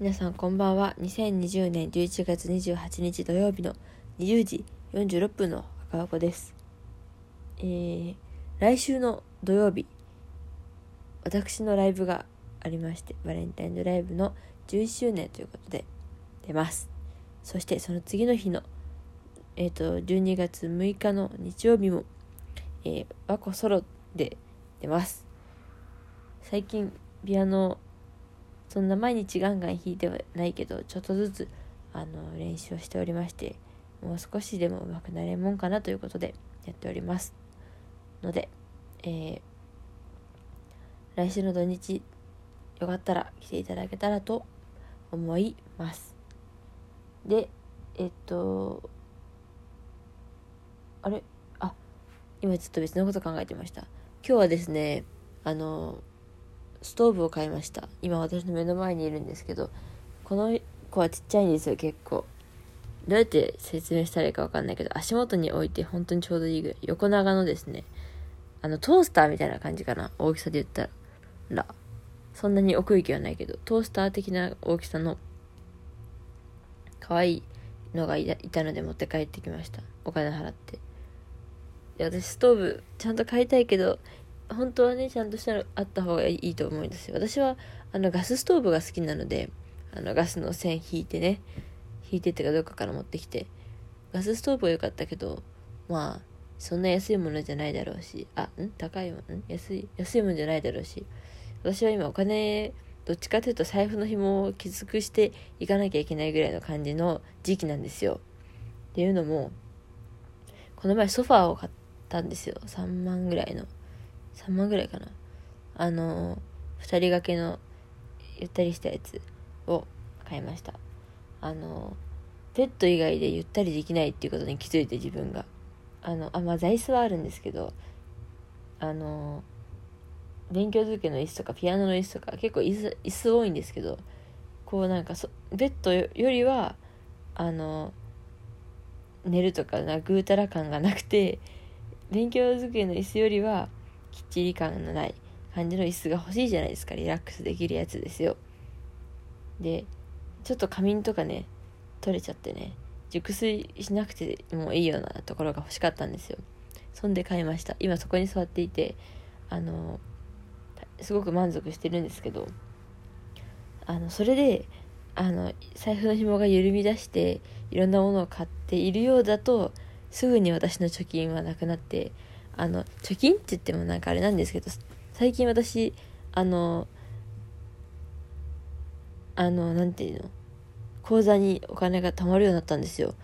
皆さんこんばんは。2020年11月28日土曜日の20時46分の赤箱です。えー、来週の土曜日、私のライブがありまして、バレンタインのライブの11周年ということで出ます。そしてその次の日の、えっ、ー、と、12月6日の日曜日も、えー、和子ソロで出ます。最近、ピアノそんな毎日ガンガン弾いてはないけどちょっとずつあの練習をしておりましてもう少しでも上手くなれるもんかなということでやっております。ので、えー、来週の土日よかったら来ていただけたらと思います。でえっとあれ？あ今ちょっと別のこと考えてました。今日はですねあのストーブを買いました。今私の目の前にいるんですけどこの子はちっちゃいんですよ結構。どうやって説明したらいいか分かんないけど足元に置いて本当にちょうどいいぐらい横長のですねあのトースターみたいな感じかな大きさで言ったら。そんなに奥行きはないけどトースター的な大きさの可愛いのがいたので持って帰ってきました。お金払って。で私ストーブちゃんと買いたいけど本当はねちゃんとしたのあった方がいいと思うんですよ。私はあのガスストーブが好きなのであのガスの線引いてね引いてってかどっかから持ってきて。ガスストーブは良かったけどまあそんな安いものじゃないだろうしあん？高いもん？安い安いもんじゃないだろうし。私は今お金どっちかというと財布の紐をきつくしていかなきゃいけないぐらいの感じの時期なんですよ。っていうのもこの前ソファーを買ったんですよ。3万ぐらいの。3万ぐらいかな。あの2人掛けのゆったりしたやつを買いました。あのベッド以外でゆったりできないっていうことに気づいて自分が。あのあまあ座椅子はあるんですけどあの勉強机の椅子とかピアノの椅子とか結構椅子椅子多いんですけどこうなんかそベッドよりはあの寝るとかなぐうたら感がなくて勉強机の椅子よりはきっちり感のない感じの椅子が欲しいじゃないですか。リラックスできるやつですよ。でちょっと仮眠とかね取れちゃってね熟睡しなくてもいいようなところが欲しかったんですよ。そんで買いました。今そこに座っていてあのすごく満足してるんですけどあのそれであの財布の紐が緩み出していろんなものを買っているようだとすぐに私の貯金はなくなってあの貯金って言ってもなんかあれなんですけど最近私あのあの何て言うの口座にお金が貯まるようになったんですよ。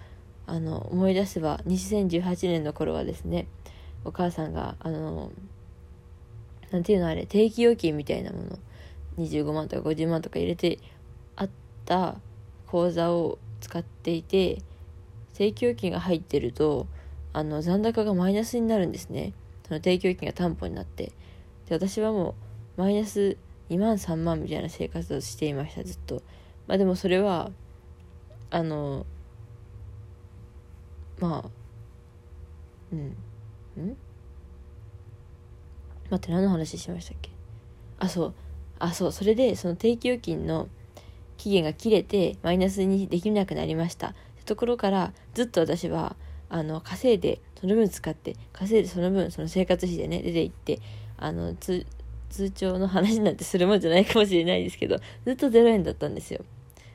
あの思い出せば2018年の頃はですねお母さんがあの何ていうのあれ定期預金みたいなもの25万とか50万とか入れてあった口座を使っていて定期預金が入ってるとあの残高がマイナスになるんですね。その提供金が担保になって。で私はもうマイナス2万3万みたいな生活をしていましたずっと。まあでもそれはあのまあうん。ん？待って何の話しましたっけ？あそう。あそう。それでその定期預金の期限が切れてマイナスにできなくなりました。ところからずっと私はあの稼いでその分使って稼いでその分その生活費でね出ていってあの通帳の話なんてするもんじゃないかもしれないですけど ずっと0円だったんですよ。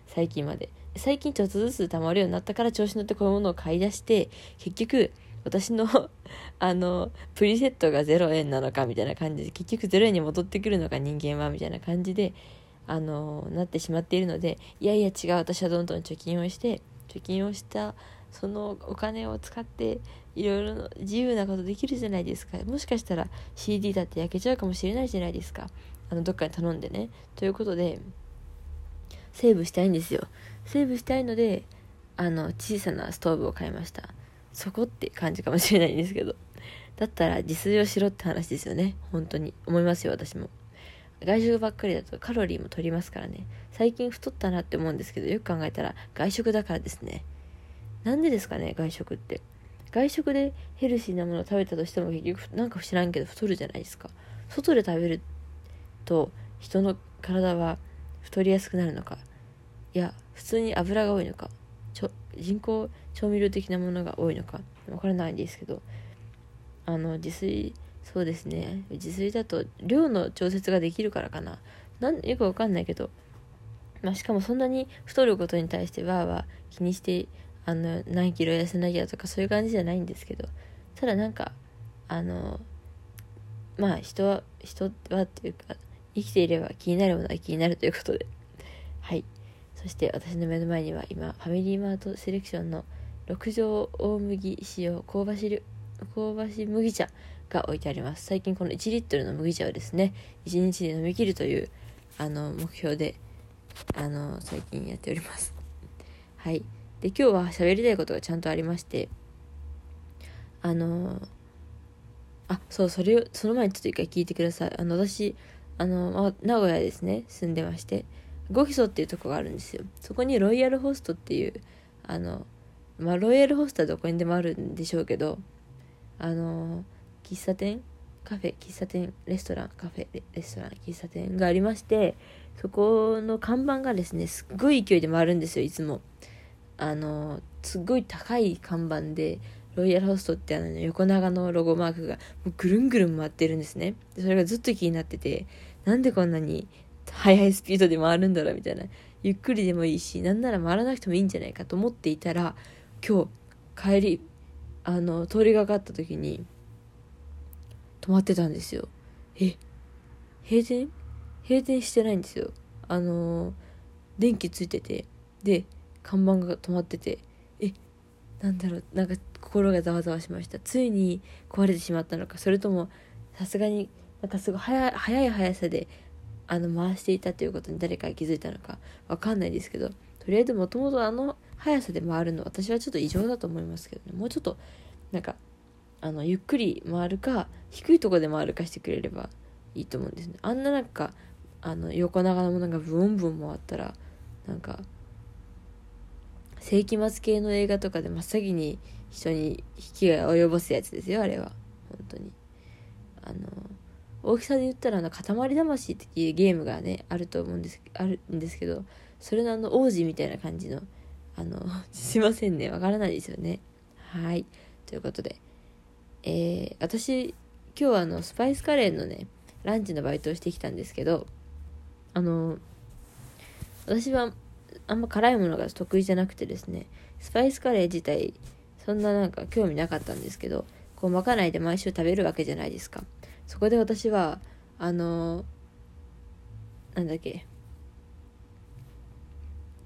最近まで。最近ちょっとずつ貯まるようになったから調子乗ってこういうものを買い出して結局私の あのプリセットが0円なのかみたいな感じで結局0円に戻ってくるのか人間はみたいな感じであのなってしまっているのでいやいや違う私はどんどん貯金をして貯金をしたそのお金を使っていろいろ自由なことできるじゃないですか。もしかしたら CD だって焼けちゃうかもしれないじゃないですか。あのどっかに頼んでね。ということでセーブしたいんですよ。セーブしたいのであの小さなストーブを買いました。そこって感じかもしれないんですけど。だったら自炊をしろって話ですよね。本当に。思いますよ私も。外食ばっかりだとカロリーも取りますからね。最近太ったなって思うんですけどよく考えたら外食だからですね。なんでですかね外食って。外食でヘルシーなものを食べたとしても結局なんか知らんけど太るじゃないですか。外で食べると人の体は太りやすくなるのか。いや普通に油が多いのか。ちょ人工調味料的なものが多いのか。わからないんですけど。あの自炊そうですね。自炊だと量の調節ができるからかな。なんよくわかんないけど、まあ、しかもそんなに太ることに対してわーわー気にしてあの何キロ痩せなきゃとかそういう感じじゃないんですけどただなんかあのまあ人は人はっていうか生きていれば気になるものは気になるということで。はい。そして私の目の前には今ファミリーマートセレクションの6畳大麦使用香ばし香ばし麦茶が置いてあります。最近この1リットルの麦茶をですね1日で飲み切るというあの目標であの最近やっております。はい。で今日は喋りたいことがちゃんとありましてあのあそうそれをその前にちょっと一回聞いてください。あの私あの名古屋ですね住んでましてゴキソっていうとこがあるんですよ。そこにロイヤルホストっていうあのまあロイヤルホストはどこにでもあるんでしょうけどあの喫茶店？カフェ？喫茶店？レストラン？カフェ？レストラン？喫茶店がありましてそこの看板がですねすっごい勢いで回るんですよいつも。あのすっごい高い看板でロイヤルホストってあの横長のロゴマークがもうぐるんぐるん回ってるんですね。でそれがずっと気になっててなんでこんなに速いスピードで回るんだろうみたいな。ゆっくりでもいいしなんなら回らなくてもいいんじゃないかと思っていたら今日帰りあの通りがかった時に止まってたんですよ。え閉店？閉店してないんですよ。あの電気ついてて。で看板が止まっててえなんだろうなんか心がざわざわしました。ついに壊れてしまったのか。それともさすがになんかすごい速速い速さであの回していたということに誰かが気づいたのかわかんないですけどとりあえずもともとあの速さで回るの私はちょっと異常だと思いますけどね。もうちょっとなんかあのゆっくり回るか低いとこで回るかしてくれればいいと思うんですね。あんななんかあの横長のものがブンブン回ったらなんか世紀末系の映画とかで真っ先に人に引きが及ぼすやつですよあれは。本当に。あの大きさで言ったらあの塊魂っていうゲームがねあると思うんですあるんですけどそれのあの王子みたいな感じのあの すいませんねわからないですよね。はい。ということでえー、私今日はあのスパイスカレーのねランチのバイトをしてきたんですけどあの私はあんま辛いものが得意じゃなくてですねスパイスカレー自体そんななんか興味なかったんですけどこうまかないで毎週食べるわけじゃないですか。そこで私はあのなんだっけ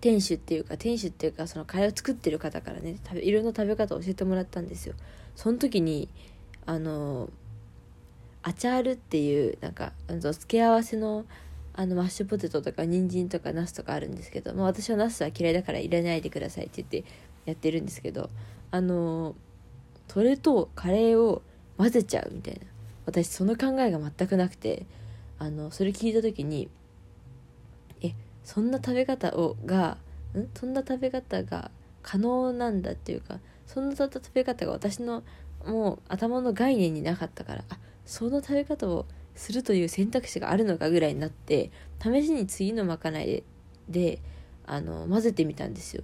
店主っていうか店主っていうかそのカレーを作ってる方からね食べいろんな食べ方を教えてもらったんですよ。その時にあのアチャールっていうなんかあの付け合わせのあのマッシュポテトとか人参とかナスとかあるんですけど、まあ、私はナスは嫌いだから入れないでくださいって言ってやってるんですけどあのそれとカレーを混ぜちゃうみたいな。私その考えが全くなくてあのそれ聞いた時にえそんな食べ方をがん？そんな食べ方が可能なんだっていうかそんな食べ方が私のもう頭の概念になかったからあその食べ方をするという選択肢があるのかぐらいになって試しに次のまかないでであの混ぜてみたんですよ。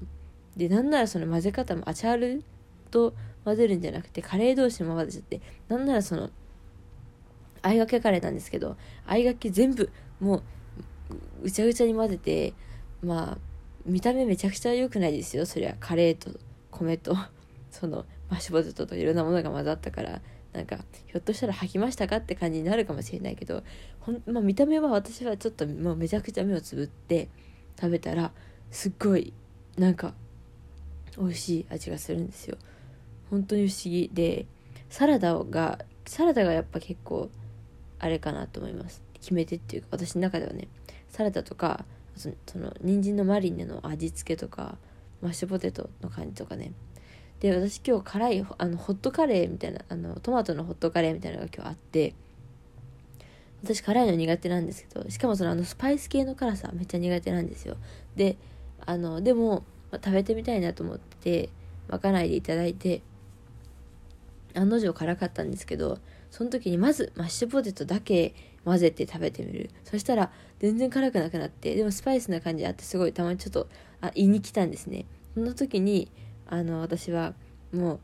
でなんならその混ぜ方もアチャールと混ぜるんじゃなくてカレー同士も混ぜちゃってなんならそのあいがけカレーなんですけどあいがけ全部もうぐちゃぐちゃに混ぜてまあ見た目めちゃくちゃ良くないですよ。そりゃカレーと米とそのマッシュポテトといろんなものが混ざったから。なんかひょっとしたら吐きましたかって感じになるかもしれないけどほん、まあ、見た目は私はちょっともうめちゃくちゃ目をつぶって食べたらすっごいなんか美味しい味がするんですよ。本当に不思議でサラダがサラダがやっぱ結構あれかなと思います。決め手っていうか私の中ではねサラダとかその人参のマリネの味付けとかマッシュポテトの感じとかねで私今日辛いあのホットカレーみたいなあのトマトのホットカレーみたいなのが今日あって私辛いの苦手なんですけどしかもそのあのスパイス系の辛さめっちゃ苦手なんですよ。であのでも、まあ、食べてみたいなと思ってまかないでいただいて案の定辛かったんですけどその時にまずマッシュポテトだけ混ぜて食べてみる。そしたら全然辛くなくなってでもスパイスな感じあってすごいたまにちょっとあ胃に来たんですね。その時にあの私はもう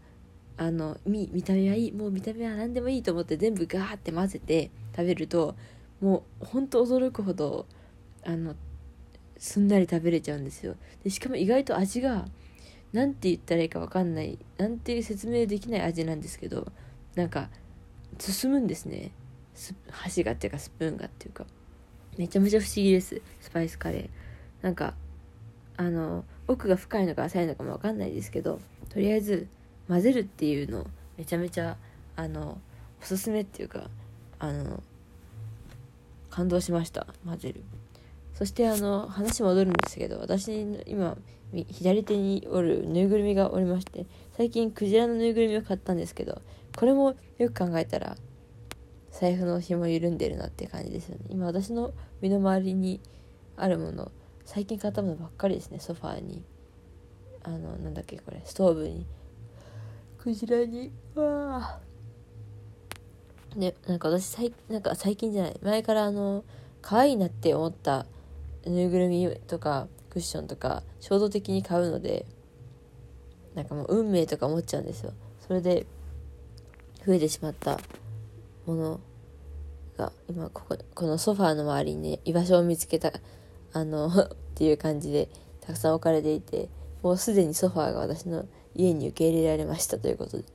あの見見た目はいいもう見た目は何でもいいと思って全部ガーって混ぜて食べるともうほんと驚くほどあのすんなり食べれちゃうんですよ。でしかも意外と味が何て言ったらいいか分かんないなんて説明できない味なんですけどなんか進むんですね。箸がっていうかスプーンがっていうか。めちゃめちゃ不思議です。スパイスカレー。なんかあの奥が深いのか浅いのかも分かんないですけどとりあえず混ぜるっていうのめちゃめちゃあのおすすめっていうかあの感動しました混ぜる。そしてあの話戻るんですけど私今左手におるぬいぐるみがおりまして最近クジラのぬいぐるみを買ったんですけどこれもよく考えたら財布の紐緩んでるなって感じですよね。今私の身の回りにあるもの最近買ったものばっかりですね。ソファーに。あのなんだっけこれ。ストーブに。クジラに。わあ。ねなんか私最なんか最近じゃない。前からあの可愛いなって思った。ぬいぐるみとかクッションとか衝動的に買うのでなんかもう運命とか思っちゃうんですよ。それで増えてしまった。ものが今こここのソファーの周りにね居場所を見つけた。あの っていう感じでたくさん置かれていてもうすでにソファーが私の家に受け入れられましたということで。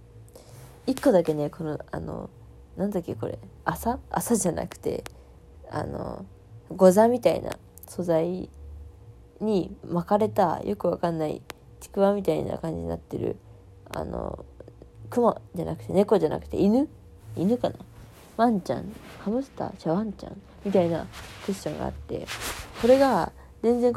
1個だけねこのあのなんだっけこれ。朝朝じゃなくてあのご座みたいな素材に巻かれたよくわかんないちくわみたいな感じになってるあのクマじゃなくて猫じゃなくて犬？犬かな？ワンちゃん？ハムスター？じゃワンちゃん？みたいなクッションがあって。これが全然